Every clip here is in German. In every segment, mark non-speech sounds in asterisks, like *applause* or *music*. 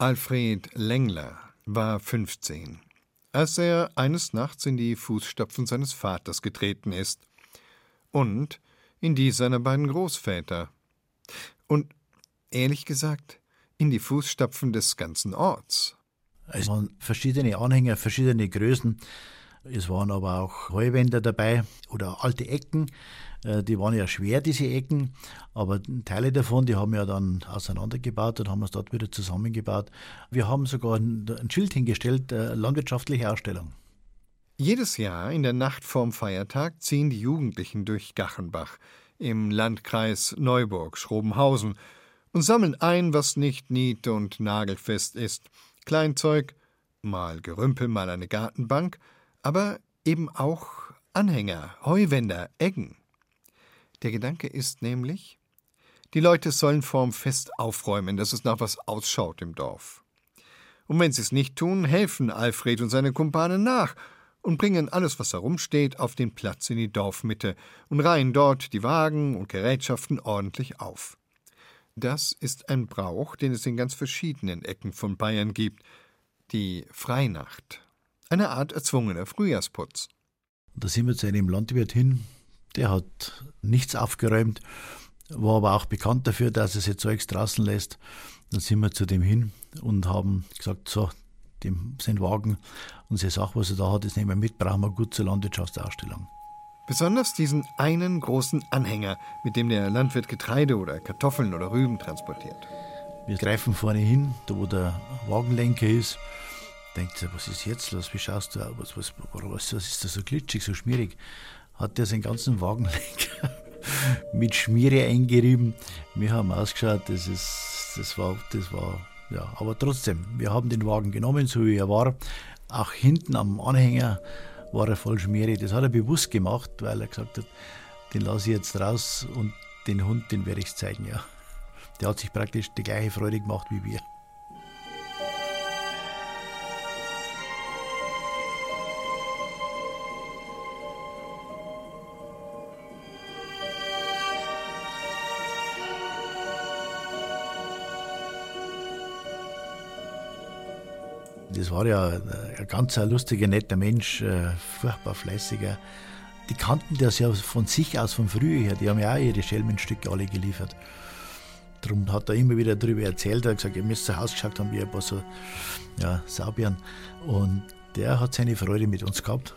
Alfred Lengler war 15, als er eines Nachts in die Fußstapfen seines Vaters getreten ist und in die seiner beiden Großväter und ehrlich gesagt in die Fußstapfen des ganzen Orts. Es waren verschiedene Anhänger, verschiedene Größen. Es waren aber auch Heuwände dabei oder alte Ecken. Äh, die waren ja schwer, diese Ecken, aber Teile davon, die haben wir dann auseinandergebaut und haben es dort wieder zusammengebaut. Wir haben sogar ein Schild hingestellt, äh, landwirtschaftliche Ausstellung. Jedes Jahr in der Nacht vorm Feiertag ziehen die Jugendlichen durch Gachenbach im Landkreis Neuburg-Schrobenhausen und sammeln ein, was nicht nied- und nagelfest ist. Kleinzeug, mal Gerümpel, mal eine Gartenbank – aber eben auch Anhänger, Heuwänder, Eggen. Der Gedanke ist nämlich, die Leute sollen vorm Fest aufräumen, dass es nach was ausschaut im Dorf. Und wenn sie es nicht tun, helfen Alfred und seine Kumpane nach und bringen alles, was herumsteht, auf den Platz in die Dorfmitte und reihen dort die Wagen und Gerätschaften ordentlich auf. Das ist ein Brauch, den es in ganz verschiedenen Ecken von Bayern gibt, die Freinacht eine Art erzwungener Frühjahrsputz. Da sind wir zu einem Landwirt hin, der hat nichts aufgeräumt, war aber auch bekannt dafür, dass er sich Zeugs draußen lässt. Dann sind wir zu dem hin und haben gesagt, so, dem sein Wagen und seine Sache, was er da hat, das nehmen wir mit, brauchen wir gut zur Landwirtschaftsausstellung. Besonders diesen einen großen Anhänger, mit dem der Landwirt Getreide oder Kartoffeln oder Rüben transportiert. Wir greifen vorne hin, da wo der Wagenlenker ist, denkt sich, was ist jetzt los? Wie schaust du aus? Was, was, was ist da so glitschig, so schmierig? Hat der seinen ganzen Wagenlenker *laughs* mit Schmiere eingerieben. Wir haben ausgeschaut, das, ist, das, war, das war, ja, aber trotzdem, wir haben den Wagen genommen, so wie er war. Auch hinten am Anhänger war er voll Schmiere. Das hat er bewusst gemacht, weil er gesagt hat, den lasse ich jetzt raus und den Hund, den werde ich zeigen, ja. Der hat sich praktisch die gleiche Freude gemacht wie wir. Das war ja ein ganz lustiger, netter Mensch, äh, furchtbar fleißiger. Die kannten das ja von sich aus von früher her. Die haben ja auch ihre Schelmenstücke alle geliefert. Darum hat er immer wieder darüber erzählt. Er hat gesagt, ihr müsst zu Hause geschaut haben, wie ein paar so ja, Saubieren. Und der hat seine Freude mit uns gehabt.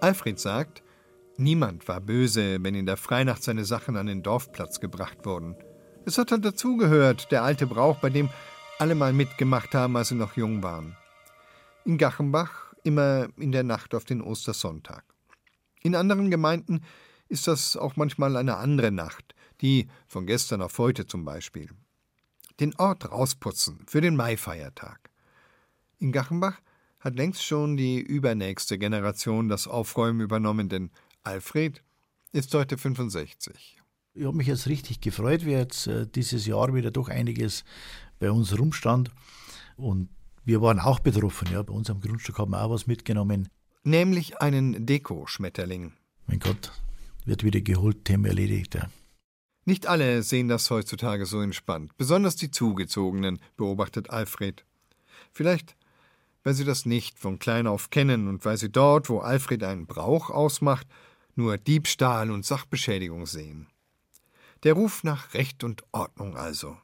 Alfred sagt, niemand war böse, wenn in der Freinacht seine Sachen an den Dorfplatz gebracht wurden. Es hat halt dazugehört, der alte Brauch, bei dem alle mal mitgemacht haben, als sie noch jung waren. In Gachenbach immer in der Nacht auf den Ostersonntag. In anderen Gemeinden ist das auch manchmal eine andere Nacht, die von gestern auf heute zum Beispiel. Den Ort rausputzen für den Maifeiertag. In Gachenbach hat längst schon die übernächste Generation das Aufräumen übernommen, denn Alfred ist heute 65 ich habe mich jetzt richtig gefreut, wie jetzt äh, dieses Jahr wieder doch einiges bei uns rumstand. Und wir waren auch betroffen. Ja. Bei uns am Grundstück haben wir auch was mitgenommen. Nämlich einen Deko-Schmetterling. Mein Gott, wird wieder geholt, Thema erledigt. Ja. Nicht alle sehen das heutzutage so entspannt. Besonders die Zugezogenen, beobachtet Alfred. Vielleicht, weil sie das nicht von klein auf kennen und weil sie dort, wo Alfred einen Brauch ausmacht, nur Diebstahl und Sachbeschädigung sehen. Der Ruf nach Recht und Ordnung also.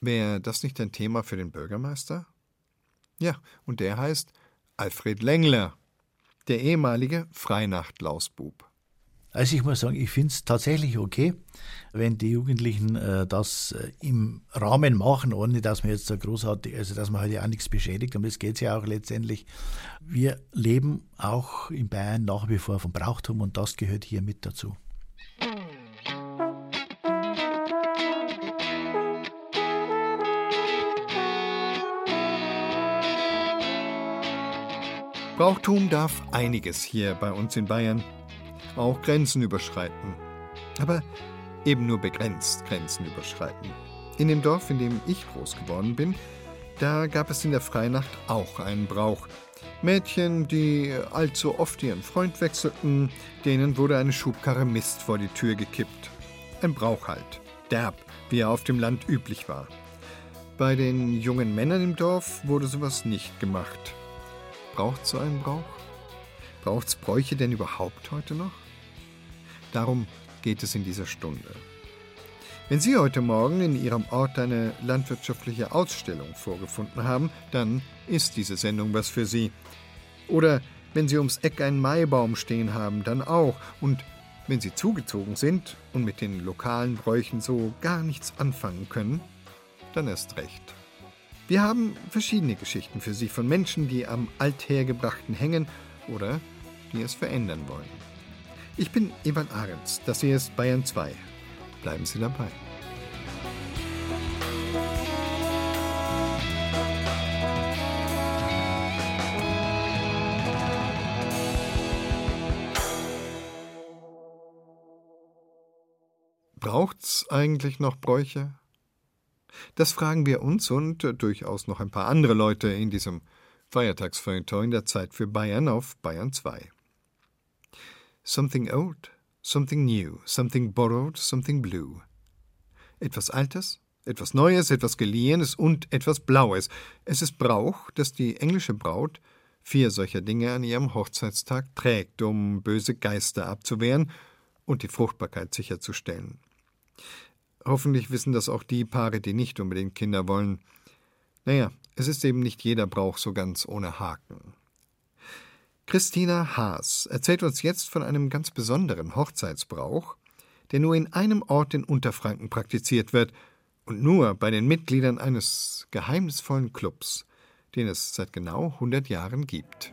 Wäre das nicht ein Thema für den Bürgermeister? Ja, und der heißt Alfred Lengler, der ehemalige Freinacht-Lausbub. Also ich muss sagen, ich finde es tatsächlich okay, wenn die Jugendlichen äh, das äh, im Rahmen machen, ohne dass man jetzt so großartig, also dass man halt ja auch nichts beschädigt, um das geht es ja auch letztendlich. Wir leben auch in Bayern nach wie vor vom Brauchtum und das gehört hier mit dazu. Brauchtum darf einiges hier bei uns in Bayern, auch Grenzen überschreiten. Aber eben nur begrenzt Grenzen überschreiten. In dem Dorf, in dem ich groß geworden bin, da gab es in der Freinacht auch einen Brauch. Mädchen, die allzu oft ihren Freund wechselten, denen wurde eine Schubkarre Mist vor die Tür gekippt. ein Brauch halt, derb, wie er auf dem Land üblich war. Bei den jungen Männern im Dorf wurde sowas nicht gemacht. Braucht so einen Brauch? Braucht's Bräuche denn überhaupt heute noch? Darum geht es in dieser Stunde. Wenn Sie heute Morgen in Ihrem Ort eine landwirtschaftliche Ausstellung vorgefunden haben, dann ist diese Sendung was für Sie. Oder wenn Sie ums Eck einen Maibaum stehen haben, dann auch. Und wenn Sie zugezogen sind und mit den lokalen Bräuchen so gar nichts anfangen können, dann erst recht. Wir haben verschiedene Geschichten für Sie von Menschen, die am Althergebrachten hängen oder die es verändern wollen. Ich bin Ivan Ahrens, das hier ist Bayern 2. Bleiben Sie dabei. Braucht's eigentlich noch Bräuche? Das fragen wir uns und durchaus noch ein paar andere Leute in diesem Feiertagsfeuilleton der Zeit für Bayern auf Bayern 2. Something old, something new, something borrowed, something blue. Etwas Altes, etwas Neues, etwas Geliehenes und etwas Blaues. Es ist Brauch, dass die englische Braut vier solcher Dinge an ihrem Hochzeitstag trägt, um böse Geister abzuwehren und die Fruchtbarkeit sicherzustellen. Hoffentlich wissen das auch die Paare, die nicht unbedingt Kinder wollen. Naja, es ist eben nicht jeder Brauch so ganz ohne Haken. Christina Haas erzählt uns jetzt von einem ganz besonderen Hochzeitsbrauch, der nur in einem Ort in Unterfranken praktiziert wird und nur bei den Mitgliedern eines geheimnisvollen Clubs, den es seit genau 100 Jahren gibt.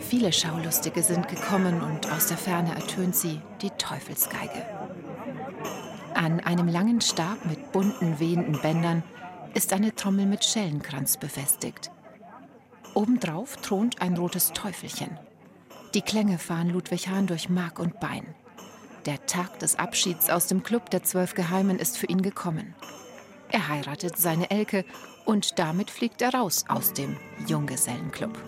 Viele Schaulustige sind gekommen und aus der Ferne ertönt sie die Teufelsgeige. An einem langen Stab mit bunten, wehenden Bändern ist eine Trommel mit Schellenkranz befestigt. Obendrauf thront ein rotes Teufelchen. Die Klänge fahren Ludwig Hahn durch Mark und Bein. Der Tag des Abschieds aus dem Club der Zwölf Geheimen ist für ihn gekommen. Er heiratet seine Elke und damit fliegt er raus aus dem Junggesellenclub.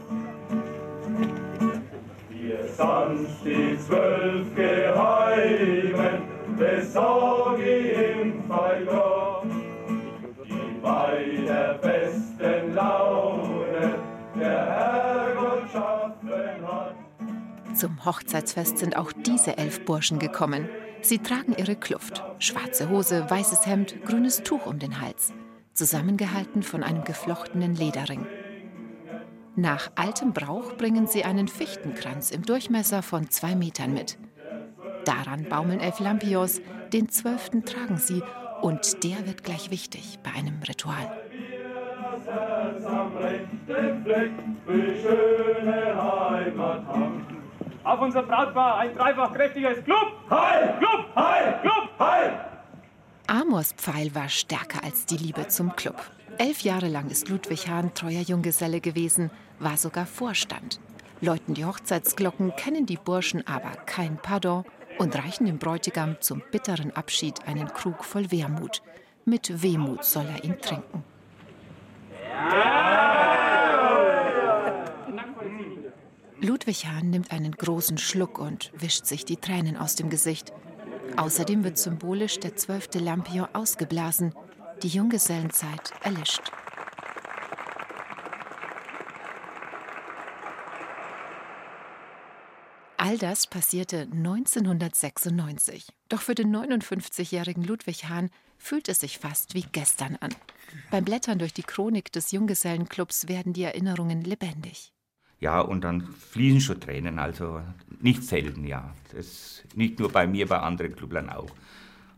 Wir sind die Zwölf Geheimen, im Fallgott, die bei der besten Laune der Herrgott schaffen hat. Zum Hochzeitsfest sind auch diese elf Burschen gekommen. Sie tragen ihre Kluft. Schwarze Hose, weißes Hemd, grünes Tuch um den Hals. Zusammengehalten von einem geflochtenen Lederring. Nach altem Brauch bringen sie einen Fichtenkranz im Durchmesser von zwei Metern mit. Daran baumeln elf Lampios, den zwölften tragen sie und der wird gleich wichtig bei einem Ritual. Auf unser Brautpaar ein dreifach kräftiges Club! Heil! Club! Heil! Club! Heil! Amors Pfeil war stärker als die Liebe zum Club. Elf Jahre lang ist Ludwig Hahn treuer Junggeselle gewesen, war sogar Vorstand. Läuten die Hochzeitsglocken, kennen die Burschen aber kein Pardon und reichen dem Bräutigam zum bitteren Abschied einen Krug voll Wermut. Mit Wehmut soll er ihn trinken. Ludwig Hahn nimmt einen großen Schluck und wischt sich die Tränen aus dem Gesicht. Außerdem wird symbolisch der zwölfte Lampion ausgeblasen, die Junggesellenzeit erlischt. All das passierte 1996. Doch für den 59-jährigen Ludwig Hahn fühlt es sich fast wie gestern an. Beim Blättern durch die Chronik des Junggesellenclubs werden die Erinnerungen lebendig. Ja, und dann fließen schon Tränen, also nicht selten, ja. Das nicht nur bei mir, bei anderen Clublern auch.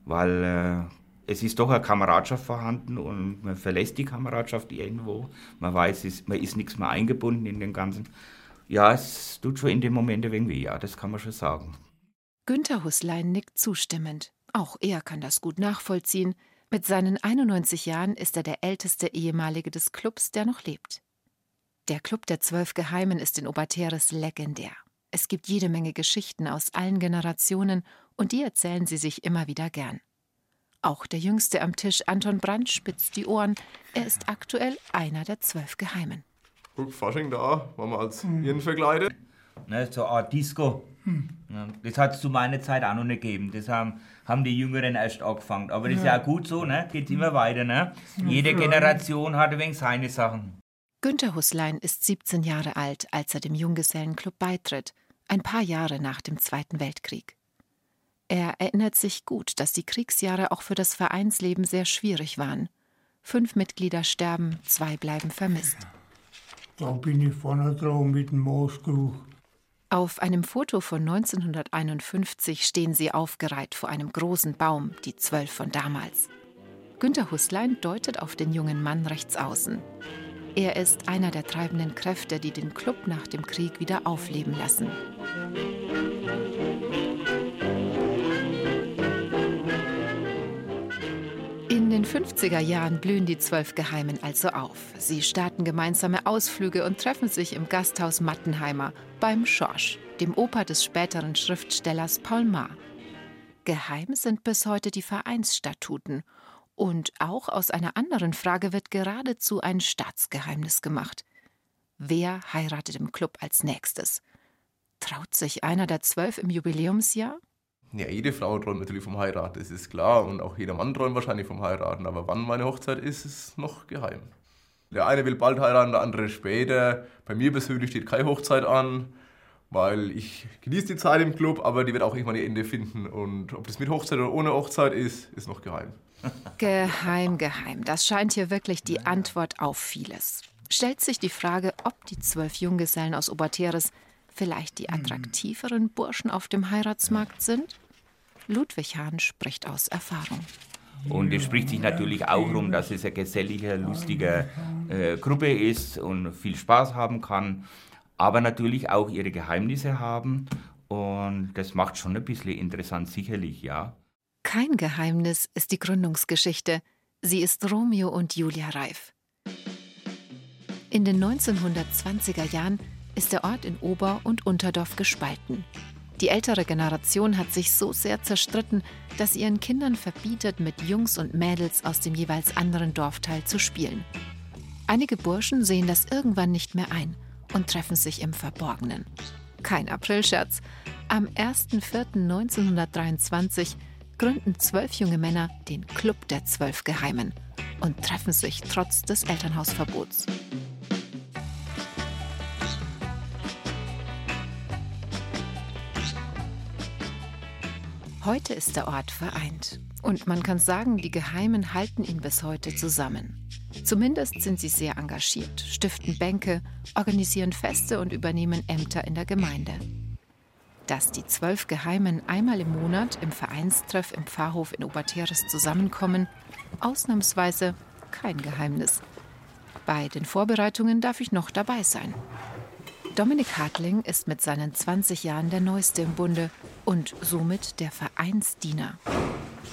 Weil äh, es ist doch eine Kameradschaft vorhanden und man verlässt die Kameradschaft irgendwo. Man weiß, es, man ist nichts mehr eingebunden in den ganzen ja, es tut schon in dem Moment ein wenig weh, ja, das kann man schon sagen. Günther Huslein nickt zustimmend. Auch er kann das gut nachvollziehen. Mit seinen 91 Jahren ist er der älteste ehemalige des Clubs, der noch lebt. Der Club der Zwölf Geheimen ist in Oberteres legendär. Es gibt jede Menge Geschichten aus allen Generationen und die erzählen sie sich immer wieder gern. Auch der Jüngste am Tisch, Anton Brandt, spitzt die Ohren. Er ist aktuell einer der Zwölf Geheimen. Guck, Fasching da, waren wir als mhm. Iren verkleidet. Ne, so eine Art Disco. Ja, das hat es zu meiner Zeit auch noch nicht gegeben. Das haben, haben die Jüngeren erst angefangen. Aber das ist ja auch gut so, ne? geht immer weiter. Ne? Jede Generation hat ein wenig seine Sachen. Günter Huslein ist 17 Jahre alt, als er dem Junggesellenclub beitritt, ein paar Jahre nach dem Zweiten Weltkrieg. Er erinnert sich gut, dass die Kriegsjahre auch für das Vereinsleben sehr schwierig waren. Fünf Mitglieder sterben, zwei bleiben vermisst. Da bin ich vorne dran mit dem Moosgeruch. Auf einem Foto von 1951 stehen sie aufgereiht vor einem großen Baum, die Zwölf von damals. Günter Huslein deutet auf den jungen Mann rechts außen. Er ist einer der treibenden Kräfte, die den Club nach dem Krieg wieder aufleben lassen. In den 50er Jahren blühen die zwölf Geheimen also auf. Sie starten gemeinsame Ausflüge und treffen sich im Gasthaus Mattenheimer beim Schorsch, dem Opa des späteren Schriftstellers Paul Maar. Geheim sind bis heute die Vereinsstatuten. Und auch aus einer anderen Frage wird geradezu ein Staatsgeheimnis gemacht. Wer heiratet im Club als nächstes? Traut sich einer der zwölf im Jubiläumsjahr? Ja, jede Frau träumt natürlich vom Heiraten, das ist klar. Und auch jeder Mann träumt wahrscheinlich vom Heiraten. Aber wann meine Hochzeit ist, ist noch geheim. Der eine will bald heiraten, der andere später. Bei mir persönlich steht keine Hochzeit an, weil ich genieße die Zeit im Club, aber die wird auch irgendwann ihr Ende finden. Und ob das mit Hochzeit oder ohne Hochzeit ist, ist noch geheim. *laughs* Geheim, geheim. Das scheint hier wirklich die Antwort auf vieles. Stellt sich die Frage, ob die zwölf Junggesellen aus Oberteres vielleicht die attraktiveren Burschen auf dem Heiratsmarkt sind? Ludwig Hahn spricht aus Erfahrung. Und es spricht sich natürlich auch rum, dass es eine gesellige, lustige äh, Gruppe ist und viel Spaß haben kann, aber natürlich auch ihre Geheimnisse haben. Und das macht schon ein bisschen interessant, sicherlich, ja. Kein Geheimnis ist die Gründungsgeschichte. Sie ist Romeo und Julia Reif. In den 1920er Jahren ist der Ort in Ober- und Unterdorf gespalten. Die ältere Generation hat sich so sehr zerstritten, dass sie ihren Kindern verbietet, mit Jungs und Mädels aus dem jeweils anderen Dorfteil zu spielen. Einige Burschen sehen das irgendwann nicht mehr ein und treffen sich im Verborgenen. Kein Aprilscherz. Am 1.4.1923 gründen zwölf junge Männer den Club der Zwölf Geheimen und treffen sich trotz des Elternhausverbots. Heute ist der Ort vereint. Und man kann sagen, die Geheimen halten ihn bis heute zusammen. Zumindest sind sie sehr engagiert, stiften Bänke, organisieren Feste und übernehmen Ämter in der Gemeinde. Dass die zwölf Geheimen einmal im Monat im Vereinstreff im Pfarrhof in Oberteres zusammenkommen, ausnahmsweise kein Geheimnis. Bei den Vorbereitungen darf ich noch dabei sein. Dominik Hartling ist mit seinen 20 Jahren der Neueste im Bunde und somit der Vereinsdiener.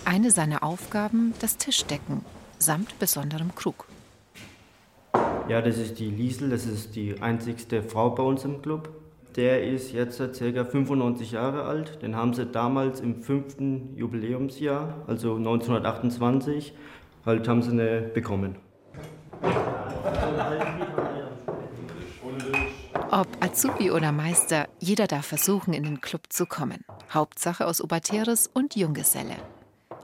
Eine seiner Aufgaben das Tischdecken samt besonderem Krug. Ja, das ist die Liesel, das ist die einzigste Frau bei uns im Club. Der ist jetzt ca. 95 Jahre alt. Den haben sie damals im fünften Jubiläumsjahr, also 1928, halt haben sie eine bekommen. Ob Azubi oder Meister, jeder darf versuchen, in den Club zu kommen. Hauptsache aus Oberteres und Junggeselle.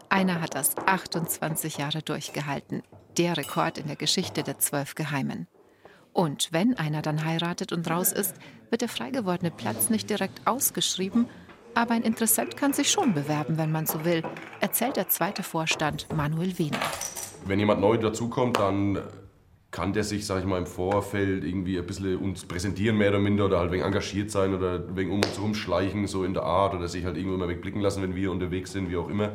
Einer hat das 28 Jahre durchgehalten. Der Rekord in der Geschichte der zwölf Geheimen. Und wenn einer dann heiratet und raus ist, wird der frei gewordene Platz nicht direkt ausgeschrieben, aber ein Interessent kann sich schon bewerben, wenn man so will, erzählt der zweite Vorstand Manuel Wiener. Wenn jemand neu dazukommt, dann kann der sich, sag ich mal, im Vorfeld irgendwie ein bisschen uns präsentieren, mehr oder minder, oder halt wegen engagiert sein oder wegen um uns herum schleichen, so in der Art, oder sich halt irgendwo mal wegblicken lassen, wenn wir unterwegs sind, wie auch immer.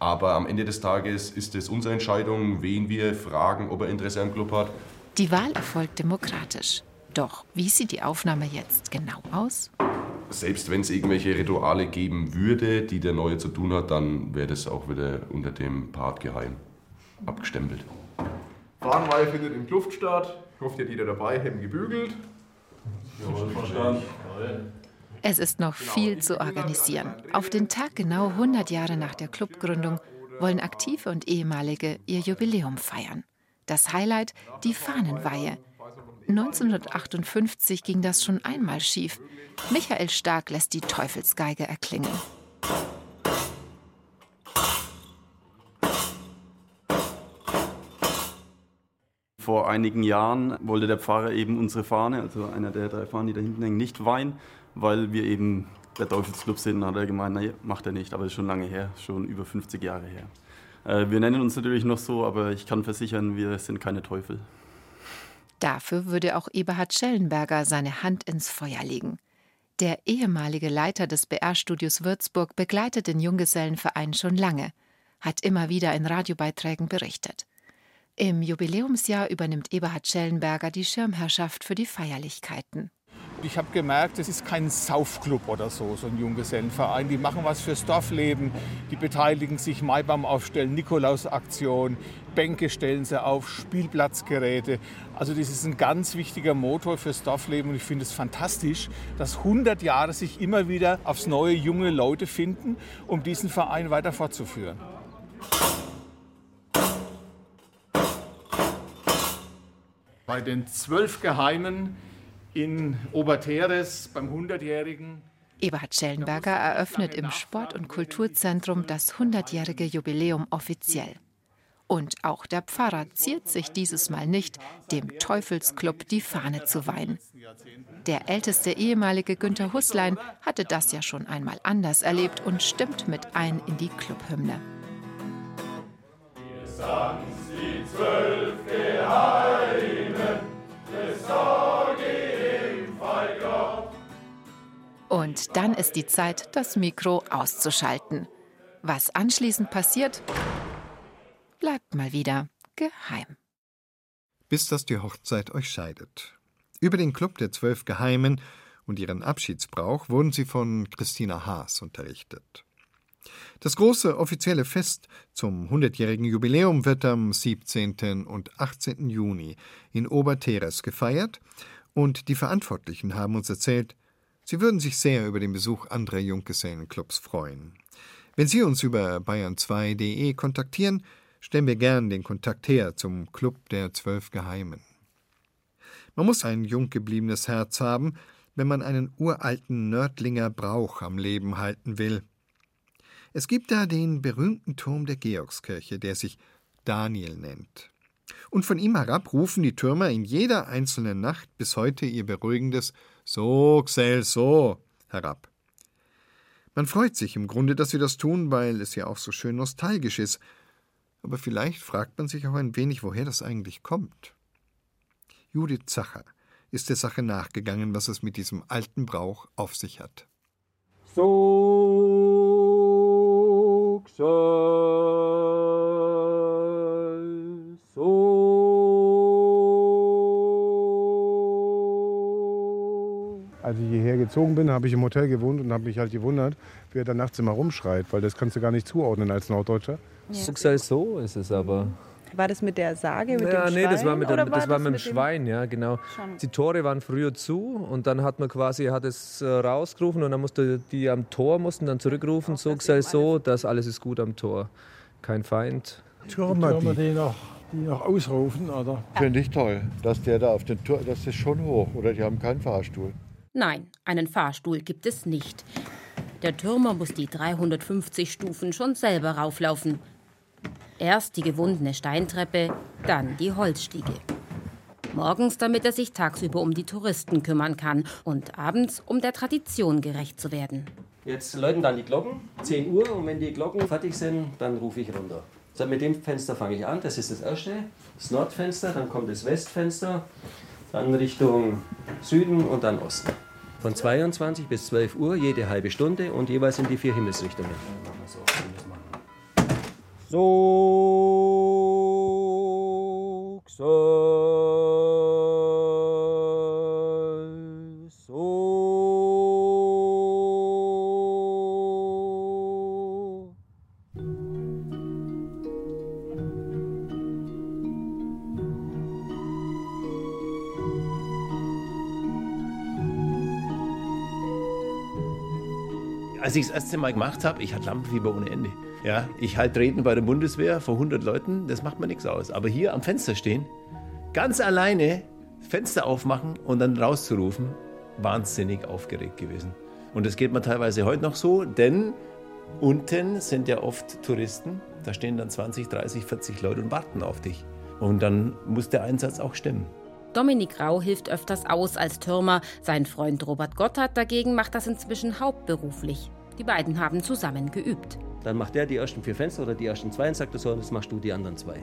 Aber am Ende des Tages ist es unsere Entscheidung, wen wir fragen, ob er Interesse am Club hat. Die Wahl erfolgt demokratisch. Doch wie sieht die Aufnahme jetzt genau aus? Selbst wenn es irgendwelche Rituale geben würde, die der Neue zu tun hat, dann wäre das auch wieder unter dem Part geheim abgestempelt. Fahnenweihe findet im Kluft statt. Ich hoffe, ihr habt jeder dabei, Hemden gebügelt. Verstanden. Es ist noch viel zu organisieren. Auf den Tag genau 100 Jahre nach der Clubgründung wollen Aktive und Ehemalige ihr Jubiläum feiern. Das Highlight, die Fahnenweihe. 1958 ging das schon einmal schief. Michael Stark lässt die Teufelsgeige erklingen. Vor einigen Jahren wollte der Pfarrer eben unsere Fahne, also einer der drei Fahnen, die da hinten hängen, nicht weihen, weil wir eben der Teufelsclub sind. Hat er gemeint, nein, macht er nicht, aber das ist schon lange her, schon über 50 Jahre her. Äh, wir nennen uns natürlich noch so, aber ich kann versichern, wir sind keine Teufel. Dafür würde auch Eberhard Schellenberger seine Hand ins Feuer legen. Der ehemalige Leiter des BR-Studios Würzburg begleitet den Junggesellenverein schon lange, hat immer wieder in Radiobeiträgen berichtet. Im Jubiläumsjahr übernimmt Eberhard Schellenberger die Schirmherrschaft für die Feierlichkeiten. Ich habe gemerkt, es ist kein Saufclub oder so, so ein Junggesellenverein. Die machen was fürs Dorfleben, die beteiligen sich Maibaum aufstellen, Nikolausaktion, Bänke stellen sie auf, Spielplatzgeräte. Also das ist ein ganz wichtiger Motor fürs Dorfleben und ich finde es fantastisch, dass 100 Jahre sich immer wieder aufs neue junge Leute finden, um diesen Verein weiter fortzuführen. Bei den zwölf Geheimen in Oberteres beim 100-Jährigen. Eberhard Schellenberger eröffnet im Sport- und Kulturzentrum das 100-jährige Jubiläum offiziell. Und auch der Pfarrer ziert sich dieses Mal nicht, dem Teufelsclub die Fahne zu weihen. Der älteste ehemalige Günther Huslein hatte das ja schon einmal anders erlebt und stimmt mit ein in die Clubhymne. Und dann ist die Zeit, das Mikro auszuschalten. Was anschließend passiert, bleibt mal wieder geheim. Bis dass die Hochzeit euch scheidet. Über den Club der Zwölf Geheimen und ihren Abschiedsbrauch wurden sie von Christina Haas unterrichtet. Das große offizielle Fest zum 100-jährigen Jubiläum wird am 17. und 18. Juni in Oberteres gefeiert und die Verantwortlichen haben uns erzählt, Sie würden sich sehr über den Besuch anderer Junggesellenclubs freuen. Wenn Sie uns über bayern2.de kontaktieren, stellen wir gern den Kontakt her zum Club der Zwölf Geheimen. Man muss ein jung gebliebenes Herz haben, wenn man einen uralten Nördlinger Brauch am Leben halten will. Es gibt da den berühmten Turm der Georgskirche, der sich Daniel nennt. Und von ihm herab rufen die Türmer in jeder einzelnen Nacht bis heute ihr beruhigendes so, Xel, so herab. Man freut sich im Grunde, dass sie das tun, weil es ja auch so schön nostalgisch ist. Aber vielleicht fragt man sich auch ein wenig, woher das eigentlich kommt. Judith Zacher ist der Sache nachgegangen, was es mit diesem alten Brauch auf sich hat. So, Als ich hierher gezogen bin, habe ich im Hotel gewohnt und habe mich halt gewundert, wie er da nachts immer rumschreit, weil das kannst du gar nicht zuordnen als Norddeutscher. Ja. So ist es aber. War das mit der Sage, mit ja, dem nee, Schwein? das war mit, dem, oder das war war das mit dem Schwein, ja, genau. Schon. Die Tore waren früher zu und dann hat man quasi hat es äh, rausgerufen und dann musste die am Tor mussten dann zurückrufen, so sei so, dass alles ist gut am Tor. Kein Feind. Türmer, die, die, noch, die noch ausrufen, oder? Finde ich toll, dass der da auf den Tor, das ist schon hoch, oder die haben keinen Fahrstuhl. Nein, einen Fahrstuhl gibt es nicht. Der Türmer muss die 350 Stufen schon selber rauflaufen. Erst die gewundene Steintreppe, dann die Holzstiege. Morgens, damit er sich tagsüber um die Touristen kümmern kann und abends, um der Tradition gerecht zu werden. Jetzt läuten dann die Glocken, 10 Uhr, und wenn die Glocken fertig sind, dann rufe ich runter. So, mit dem Fenster fange ich an, das ist das erste, das Nordfenster, dann kommt das Westfenster, dann Richtung Süden und dann Osten. Von 22 bis 12 Uhr jede halbe Stunde und jeweils in die vier Himmelsrichtungen. So, Als ich das erste Mal gemacht habe, ich hatte Lampenfieber ohne Ende. Ja, ich halt treten bei der Bundeswehr vor 100 Leuten, das macht mir nichts aus. Aber hier am Fenster stehen, ganz alleine, Fenster aufmachen und dann rauszurufen, wahnsinnig aufgeregt gewesen. Und das geht mir teilweise heute noch so, denn unten sind ja oft Touristen. Da stehen dann 20, 30, 40 Leute und warten auf dich. Und dann muss der Einsatz auch stimmen. Dominik Rau hilft öfters aus als Türmer. Sein Freund Robert Gotthard dagegen macht das inzwischen hauptberuflich. Die beiden haben zusammen geübt. Dann macht er die ersten vier Fenster oder die ersten zwei und sagt so, jetzt machst du die anderen zwei.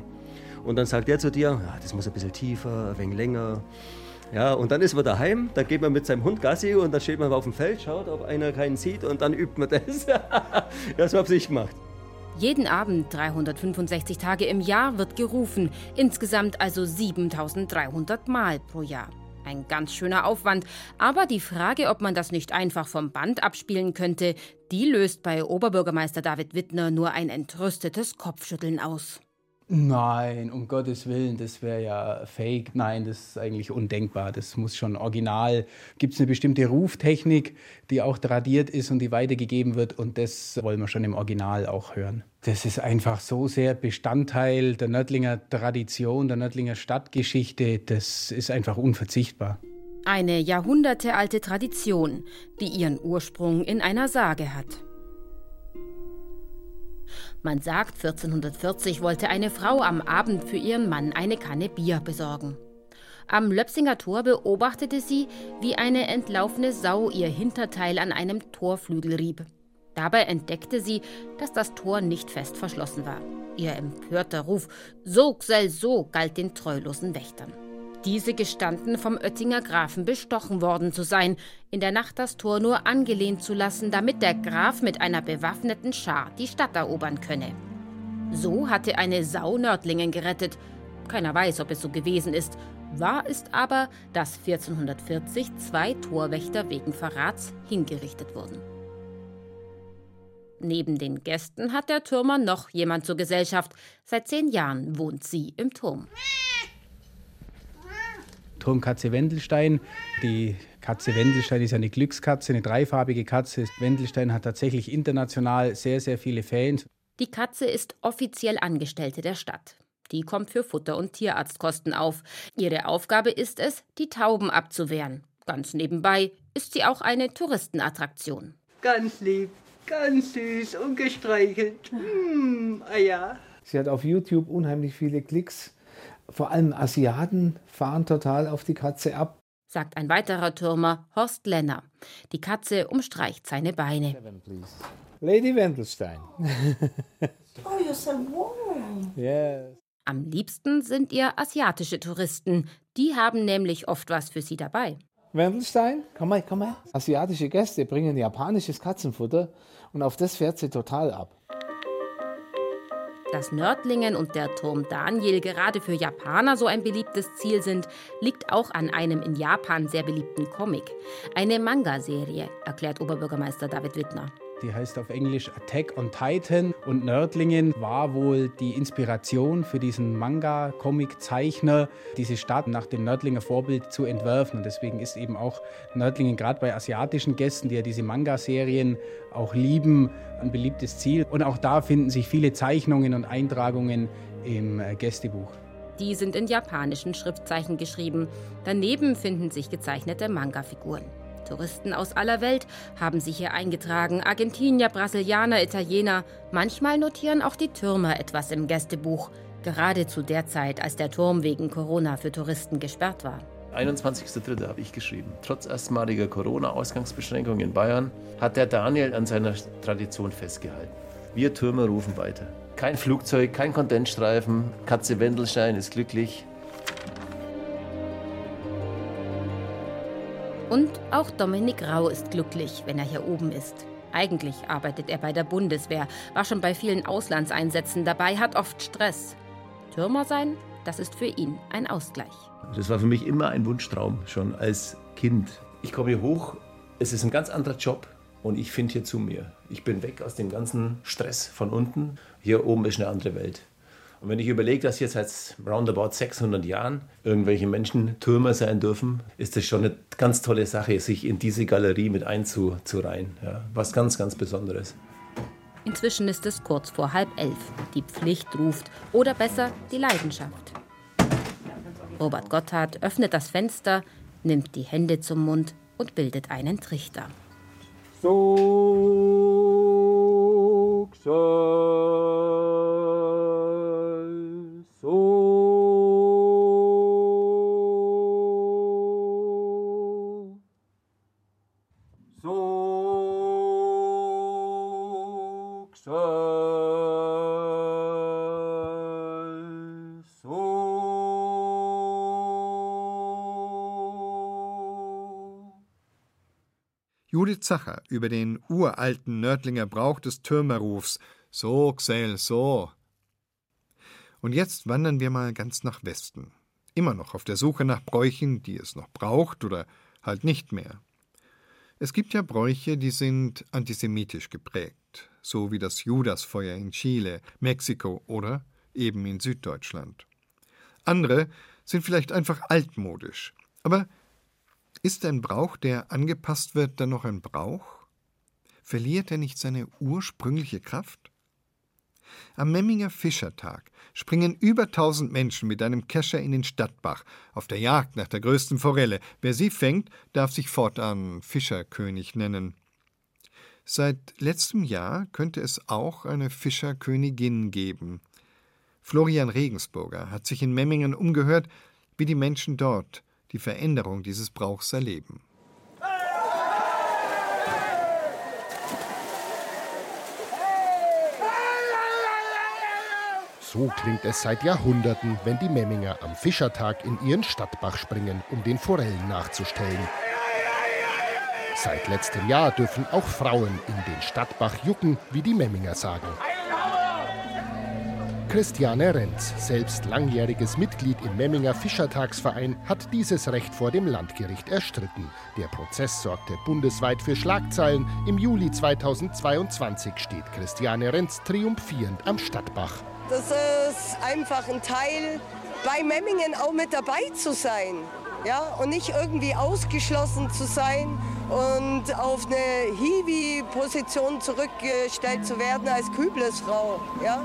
Und dann sagt er zu dir, ja, das muss ein bisschen tiefer, ein wenig länger. Ja, und dann ist man daheim, dann geht man mit seinem Hund Gassi und dann steht man auf dem Feld, schaut, ob einer keinen sieht und dann übt man das. *laughs* das habe ich gemacht. Jeden Abend 365 Tage im Jahr wird gerufen, insgesamt also 7300 Mal pro Jahr. Ein ganz schöner Aufwand, aber die Frage, ob man das nicht einfach vom Band abspielen könnte, die löst bei Oberbürgermeister David Wittner nur ein entrüstetes Kopfschütteln aus. Nein, um Gottes Willen, das wäre ja fake. Nein, das ist eigentlich undenkbar. Das muss schon original. Gibt es eine bestimmte Ruftechnik, die auch tradiert ist und die weitergegeben wird und das wollen wir schon im Original auch hören. Das ist einfach so sehr Bestandteil der Nördlinger Tradition, der Nördlinger Stadtgeschichte. Das ist einfach unverzichtbar. Eine jahrhundertealte Tradition, die ihren Ursprung in einer Sage hat. Man sagt, 1440 wollte eine Frau am Abend für ihren Mann eine Kanne Bier besorgen. Am Löpsinger Tor beobachtete sie, wie eine entlaufene Sau ihr Hinterteil an einem Torflügel rieb. Dabei entdeckte sie, dass das Tor nicht fest verschlossen war. Ihr empörter Ruf So, Gsell, so galt den treulosen Wächtern. Diese gestanden vom Oettinger Grafen bestochen worden zu sein, in der Nacht das Tor nur angelehnt zu lassen, damit der Graf mit einer bewaffneten Schar die Stadt erobern könne. So hatte eine Sau Nördlingen gerettet. Keiner weiß, ob es so gewesen ist. Wahr ist aber, dass 1440 zwei Torwächter wegen Verrats hingerichtet wurden. Neben den Gästen hat der Türmer noch jemand zur Gesellschaft. Seit zehn Jahren wohnt sie im Turm. Turmkatze Wendelstein. Die Katze Wendelstein ist eine Glückskatze, eine dreifarbige Katze. Wendelstein hat tatsächlich international sehr, sehr viele Fans. Die Katze ist offiziell Angestellte der Stadt. Die kommt für Futter- und Tierarztkosten auf. Ihre Aufgabe ist es, die Tauben abzuwehren. Ganz nebenbei ist sie auch eine Touristenattraktion. Ganz lieb, ganz süß und gestreichelt. Hm, ah ja. Sie hat auf YouTube unheimlich viele Klicks. Vor allem Asiaten fahren total auf die Katze ab. Sagt ein weiterer Türmer, Horst Lenner. Die Katze umstreicht seine Beine. Lady Wendelstein. *laughs* oh, you're so warm. Yes. Am liebsten sind ihr asiatische Touristen. Die haben nämlich oft was für sie dabei. Wendelstein, komm mal, komm mal. Asiatische Gäste bringen japanisches Katzenfutter und auf das fährt sie total ab. Dass Nördlingen und der Turm Daniel gerade für Japaner so ein beliebtes Ziel sind, liegt auch an einem in Japan sehr beliebten Comic. Eine Manga-Serie, erklärt Oberbürgermeister David Wittner. Die heißt auf Englisch Attack on Titan und Nördlingen war wohl die Inspiration für diesen Manga-Comic-Zeichner, diese Stadt nach dem Nördlinger Vorbild zu entwerfen. Und deswegen ist eben auch Nördlingen gerade bei asiatischen Gästen, die ja diese Manga-Serien auch lieben, ein beliebtes Ziel. Und auch da finden sich viele Zeichnungen und Eintragungen im äh, Gästebuch. Die sind in japanischen Schriftzeichen geschrieben. Daneben finden sich gezeichnete Manga-Figuren. Touristen aus aller Welt haben sich hier eingetragen. Argentinier, Brasilianer, Italiener. Manchmal notieren auch die Türmer etwas im Gästebuch. Gerade zu der Zeit, als der Turm wegen Corona für Touristen gesperrt war. 21.03. habe ich geschrieben. Trotz erstmaliger Corona-Ausgangsbeschränkungen in Bayern hat der Daniel an seiner Tradition festgehalten. Wir Türmer rufen weiter. Kein Flugzeug, kein Kondensstreifen, Katze Wendelstein ist glücklich. Und auch Dominik Rau ist glücklich, wenn er hier oben ist. Eigentlich arbeitet er bei der Bundeswehr, war schon bei vielen Auslandseinsätzen dabei, hat oft Stress. Türmer sein, das ist für ihn ein Ausgleich. Das war für mich immer ein Wunschtraum, schon als Kind. Ich komme hier hoch, es ist ein ganz anderer Job und ich finde hier zu mir. Ich bin weg aus dem ganzen Stress von unten. Hier oben ist eine andere Welt. Und wenn ich überlege, dass hier seit roundabout 600 Jahren irgendwelche Menschen Türmer sein dürfen, ist das schon eine ganz tolle Sache, sich in diese Galerie mit einzureihen. Ja, was ganz, ganz Besonderes. Inzwischen ist es kurz vor halb elf. Die Pflicht ruft. Oder besser, die Leidenschaft. Robert Gotthard öffnet das Fenster, nimmt die Hände zum Mund und bildet einen Trichter. So, Judith Zacher über den uralten Nördlinger Brauch des Türmerrufs So, Xel, so. Und jetzt wandern wir mal ganz nach Westen. Immer noch auf der Suche nach Bräuchen, die es noch braucht oder halt nicht mehr. Es gibt ja Bräuche, die sind antisemitisch geprägt, so wie das Judasfeuer in Chile, Mexiko oder eben in Süddeutschland. Andere sind vielleicht einfach altmodisch, aber ist ein Brauch, der angepasst wird, dann noch ein Brauch? Verliert er nicht seine ursprüngliche Kraft? Am Memminger Fischertag springen über tausend Menschen mit einem Kescher in den Stadtbach auf der Jagd nach der größten Forelle. Wer sie fängt, darf sich fortan Fischerkönig nennen. Seit letztem Jahr könnte es auch eine Fischerkönigin geben. Florian Regensburger hat sich in Memmingen umgehört, wie die Menschen dort die Veränderung dieses Brauchs erleben. So klingt es seit Jahrhunderten, wenn die Memminger am Fischertag in ihren Stadtbach springen, um den Forellen nachzustellen. Seit letztem Jahr dürfen auch Frauen in den Stadtbach jucken, wie die Memminger sagen. Christiane Renz, selbst langjähriges Mitglied im Memminger Fischertagsverein, hat dieses Recht vor dem Landgericht erstritten. Der Prozess sorgte bundesweit für Schlagzeilen. Im Juli 2022 steht Christiane Renz triumphierend am Stadtbach. Das ist einfach ein Teil, bei Memmingen auch mit dabei zu sein. Ja, und nicht irgendwie ausgeschlossen zu sein und auf eine Hiwi-Position zurückgestellt zu werden als Küblesfrau. Ja?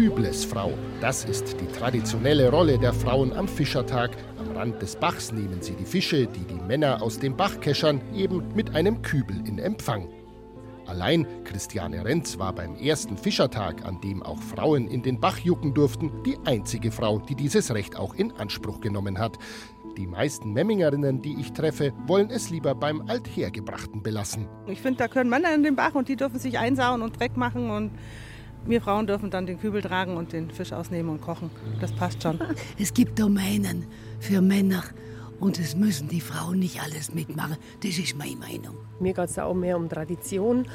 Küblesfrau. Das ist die traditionelle Rolle der Frauen am Fischertag. Am Rand des Bachs nehmen sie die Fische, die die Männer aus dem Bach keschern, eben mit einem Kübel in Empfang. Allein Christiane Renz war beim ersten Fischertag, an dem auch Frauen in den Bach jucken durften, die einzige Frau, die dieses Recht auch in Anspruch genommen hat. Die meisten Memmingerinnen, die ich treffe, wollen es lieber beim Althergebrachten belassen. Ich finde, da können Männer in den Bach und die dürfen sich einsauen und Dreck machen und wir Frauen dürfen dann den Kübel tragen und den Fisch ausnehmen und kochen. Das passt schon. *laughs* Es gibt Domänen für Männer und es müssen die Frauen nicht alles mitmachen. Das ist meine Meinung. Mir geht es auch mehr um Tradition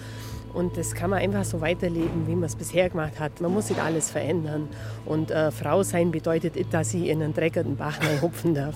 und das kann man einfach so weiterleben, wie man es bisher gemacht hat. Man muss nicht alles verändern. Und äh, Frau sein bedeutet nicht, dass sie in einen dreckigen Bach hupfen darf.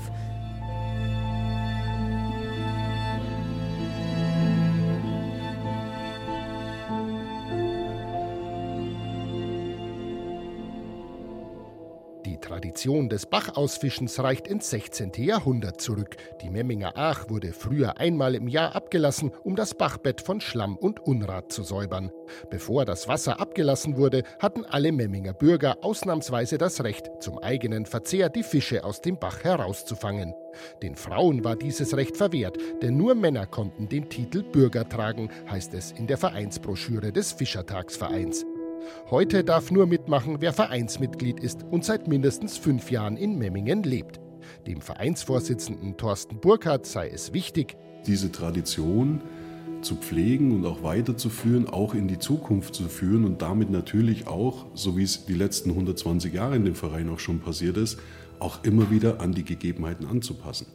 Tradition des Bachausfischens reicht ins 16. Jahrhundert zurück. Die Memminger Aach wurde früher einmal im Jahr abgelassen, um das Bachbett von Schlamm und Unrat zu säubern. Bevor das Wasser abgelassen wurde, hatten alle Memminger Bürger ausnahmsweise das Recht, zum eigenen Verzehr die Fische aus dem Bach herauszufangen. Den Frauen war dieses Recht verwehrt, denn nur Männer konnten den Titel Bürger tragen, heißt es in der Vereinsbroschüre des Fischertagsvereins. Heute darf nur mitmachen, wer Vereinsmitglied ist und seit mindestens fünf Jahren in Memmingen lebt. Dem Vereinsvorsitzenden Thorsten Burkhardt sei es wichtig, diese Tradition zu pflegen und auch weiterzuführen, auch in die Zukunft zu führen und damit natürlich auch, so wie es die letzten 120 Jahre in dem Verein auch schon passiert ist, auch immer wieder an die Gegebenheiten anzupassen.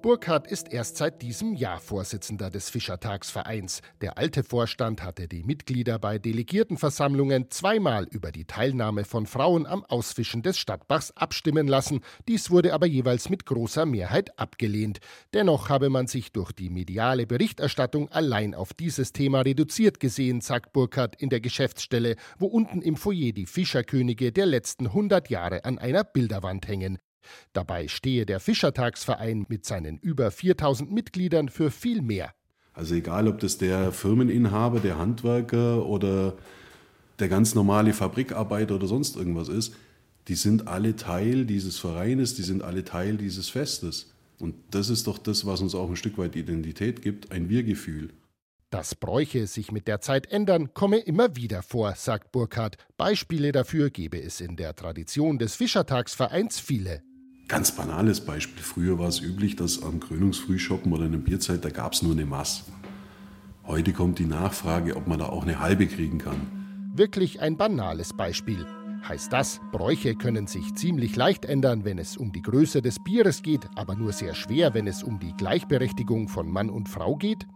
Burkhardt ist erst seit diesem Jahr Vorsitzender des Fischertagsvereins. Der alte Vorstand hatte die Mitglieder bei Delegiertenversammlungen zweimal über die Teilnahme von Frauen am Ausfischen des Stadtbachs abstimmen lassen. Dies wurde aber jeweils mit großer Mehrheit abgelehnt. Dennoch habe man sich durch die mediale Berichterstattung allein auf dieses Thema reduziert gesehen, sagt Burkhardt in der Geschäftsstelle, wo unten im Foyer die Fischerkönige der letzten 100 Jahre an einer Bilderwand hängen. Dabei stehe der Fischertagsverein mit seinen über 4000 Mitgliedern für viel mehr. Also egal, ob das der Firmeninhaber, der Handwerker oder der ganz normale Fabrikarbeiter oder sonst irgendwas ist, die sind alle Teil dieses Vereines, die sind alle Teil dieses Festes. Und das ist doch das, was uns auch ein Stück weit Identität gibt, ein Wir-Gefühl. Dass Bräuche sich mit der Zeit ändern, komme immer wieder vor, sagt Burkhardt. Beispiele dafür gebe es in der Tradition des Fischertagsvereins viele. Ganz banales Beispiel. Früher war es üblich, dass am Krönungsfrühschoppen oder in der Bierzeit, da gab es nur eine Mass. Heute kommt die Nachfrage, ob man da auch eine halbe kriegen kann. Wirklich ein banales Beispiel. Heißt das, Bräuche können sich ziemlich leicht ändern, wenn es um die Größe des Bieres geht, aber nur sehr schwer, wenn es um die Gleichberechtigung von Mann und Frau geht?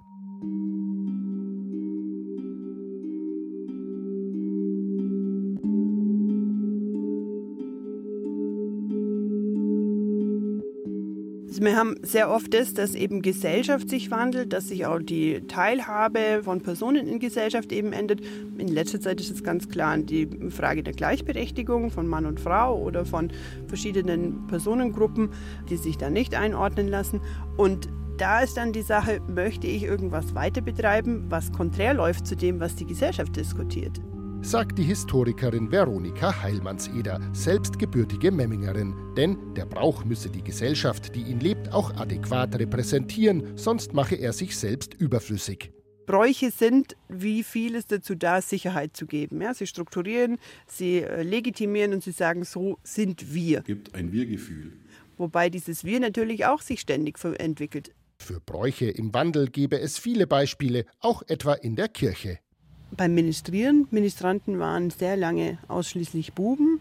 Wir haben sehr oft das, dass eben Gesellschaft sich wandelt, dass sich auch die Teilhabe von Personen in Gesellschaft eben ändert. In letzter Zeit ist es ganz klar die Frage der Gleichberechtigung von Mann und Frau oder von verschiedenen Personengruppen, die sich da nicht einordnen lassen. Und da ist dann die Sache, möchte ich irgendwas weiter betreiben, was konträr läuft zu dem, was die Gesellschaft diskutiert sagt die Historikerin Veronika Heilmannseder, selbst gebürtige Memmingerin. Denn der Brauch müsse die Gesellschaft, die ihn lebt, auch adäquat repräsentieren, sonst mache er sich selbst überflüssig. Bräuche sind wie vieles dazu da, Sicherheit zu geben. Ja, sie strukturieren, sie äh, legitimieren und sie sagen, so sind wir. Es gibt ein Wir-Gefühl. Wobei dieses Wir natürlich auch sich ständig entwickelt. Für Bräuche im Wandel gebe es viele Beispiele, auch etwa in der Kirche beim Ministrieren. Ministranten waren sehr lange ausschließlich Buben.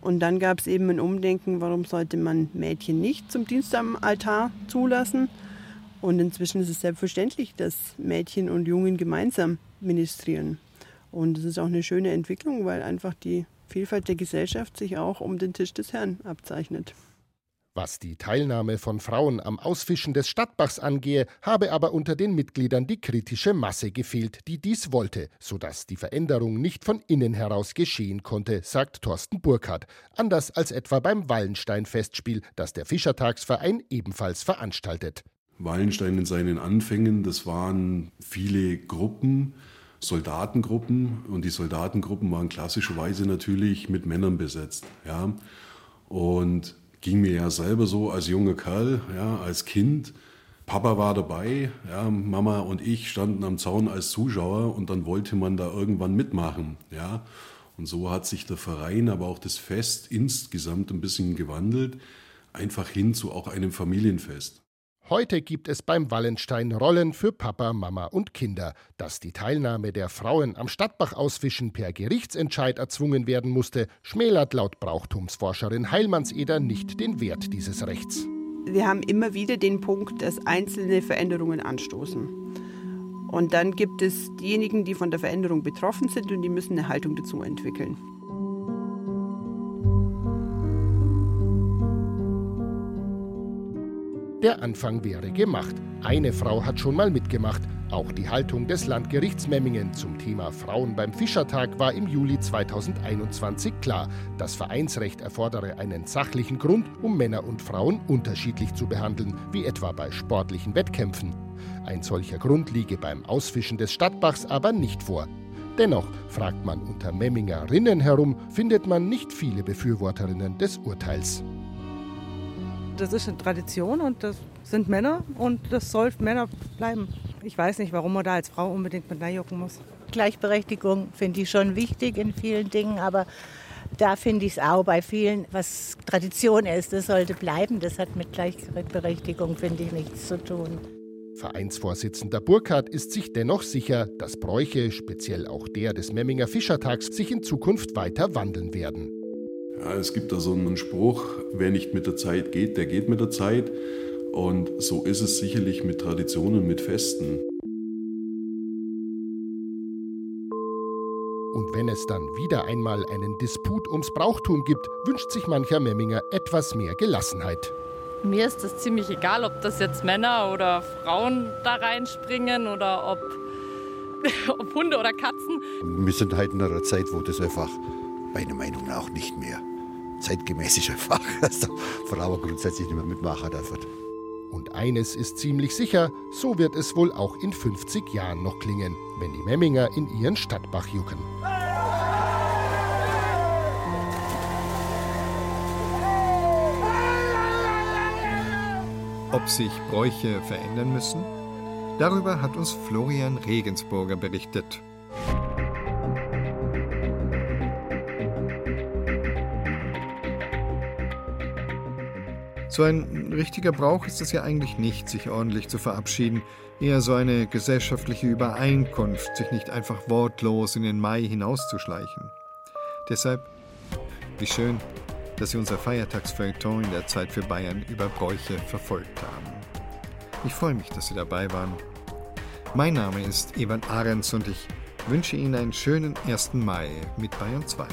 Und dann gab es eben ein Umdenken, warum sollte man Mädchen nicht zum Dienst am Altar zulassen. Und inzwischen ist es selbstverständlich, dass Mädchen und Jungen gemeinsam ministrieren. Und es ist auch eine schöne Entwicklung, weil einfach die Vielfalt der Gesellschaft sich auch um den Tisch des Herrn abzeichnet. Was die Teilnahme von Frauen am Ausfischen des Stadtbachs angehe, habe aber unter den Mitgliedern die kritische Masse gefehlt, die dies wollte, sodass die Veränderung nicht von innen heraus geschehen konnte, sagt Thorsten Burkhardt, anders als etwa beim Wallenstein-Festspiel, das der Fischertagsverein ebenfalls veranstaltet. Wallenstein in seinen Anfängen, das waren viele Gruppen, Soldatengruppen und die Soldatengruppen waren klassischerweise natürlich mit Männern besetzt. Ja. Und ging mir ja selber so als junger Kerl, ja, als Kind. Papa war dabei, ja, Mama und ich standen am Zaun als Zuschauer und dann wollte man da irgendwann mitmachen, ja. Und so hat sich der Verein, aber auch das Fest insgesamt ein bisschen gewandelt, einfach hin zu auch einem Familienfest. Heute gibt es beim Wallenstein Rollen für Papa, Mama und Kinder. Dass die Teilnahme der Frauen am Stadtbach ausfischen per Gerichtsentscheid erzwungen werden musste, schmälert laut Brauchtumsforscherin Heilmannseder nicht den Wert dieses Rechts. Wir haben immer wieder den Punkt, dass einzelne Veränderungen anstoßen. Und dann gibt es diejenigen, die von der Veränderung betroffen sind und die müssen eine Haltung dazu entwickeln. Der Anfang wäre gemacht. Eine Frau hat schon mal mitgemacht. Auch die Haltung des Landgerichts Memmingen zum Thema Frauen beim Fischertag war im Juli 2021 klar. Das Vereinsrecht erfordere einen sachlichen Grund, um Männer und Frauen unterschiedlich zu behandeln, wie etwa bei sportlichen Wettkämpfen. Ein solcher Grund liege beim Ausfischen des Stadtbachs aber nicht vor. Dennoch, fragt man unter Memmingerinnen herum, findet man nicht viele Befürworterinnen des Urteils das ist eine Tradition und das sind Männer und das soll Männer bleiben. Ich weiß nicht, warum man da als Frau unbedingt mit jucken muss. Gleichberechtigung finde ich schon wichtig in vielen Dingen, aber da finde ich es auch bei vielen, was Tradition ist, das sollte bleiben. Das hat mit Gleichberechtigung, finde ich, nichts zu tun. Vereinsvorsitzender Burkhardt ist sich dennoch sicher, dass Bräuche, speziell auch der des Memminger Fischertags, sich in Zukunft weiter wandeln werden. Ja, es gibt da so einen Spruch, wer nicht mit der Zeit geht, der geht mit der Zeit. Und so ist es sicherlich mit Traditionen, mit Festen. Und wenn es dann wieder einmal einen Disput ums Brauchtum gibt, wünscht sich mancher Memminger etwas mehr Gelassenheit. Mir ist es ziemlich egal, ob das jetzt Männer oder Frauen da reinspringen oder ob, *laughs* ob Hunde oder Katzen. Wir sind halt in einer Zeit, wo das einfach meiner Meinung nach nicht mehr zeitgemäß ist einfach, dass *laughs* da also, Frauen grundsätzlich nicht mehr mitmachen dürfen. Und eines ist ziemlich sicher, so wird es wohl auch in 50 Jahren noch klingen, wenn die Memminger in ihren Stadtbach jucken. Ob sich Bräuche verändern müssen? Darüber hat uns Florian Regensburger berichtet. So ein richtiger Brauch ist es ja eigentlich nicht, sich ordentlich zu verabschieden, eher so eine gesellschaftliche Übereinkunft, sich nicht einfach wortlos in den Mai hinauszuschleichen. Deshalb, wie schön, dass Sie unser Feiertagsfeuilleton in der Zeit für Bayern über Bräuche verfolgt haben. Ich freue mich, dass Sie dabei waren. Mein Name ist Evan Ahrens und ich wünsche Ihnen einen schönen 1. Mai mit Bayern 2.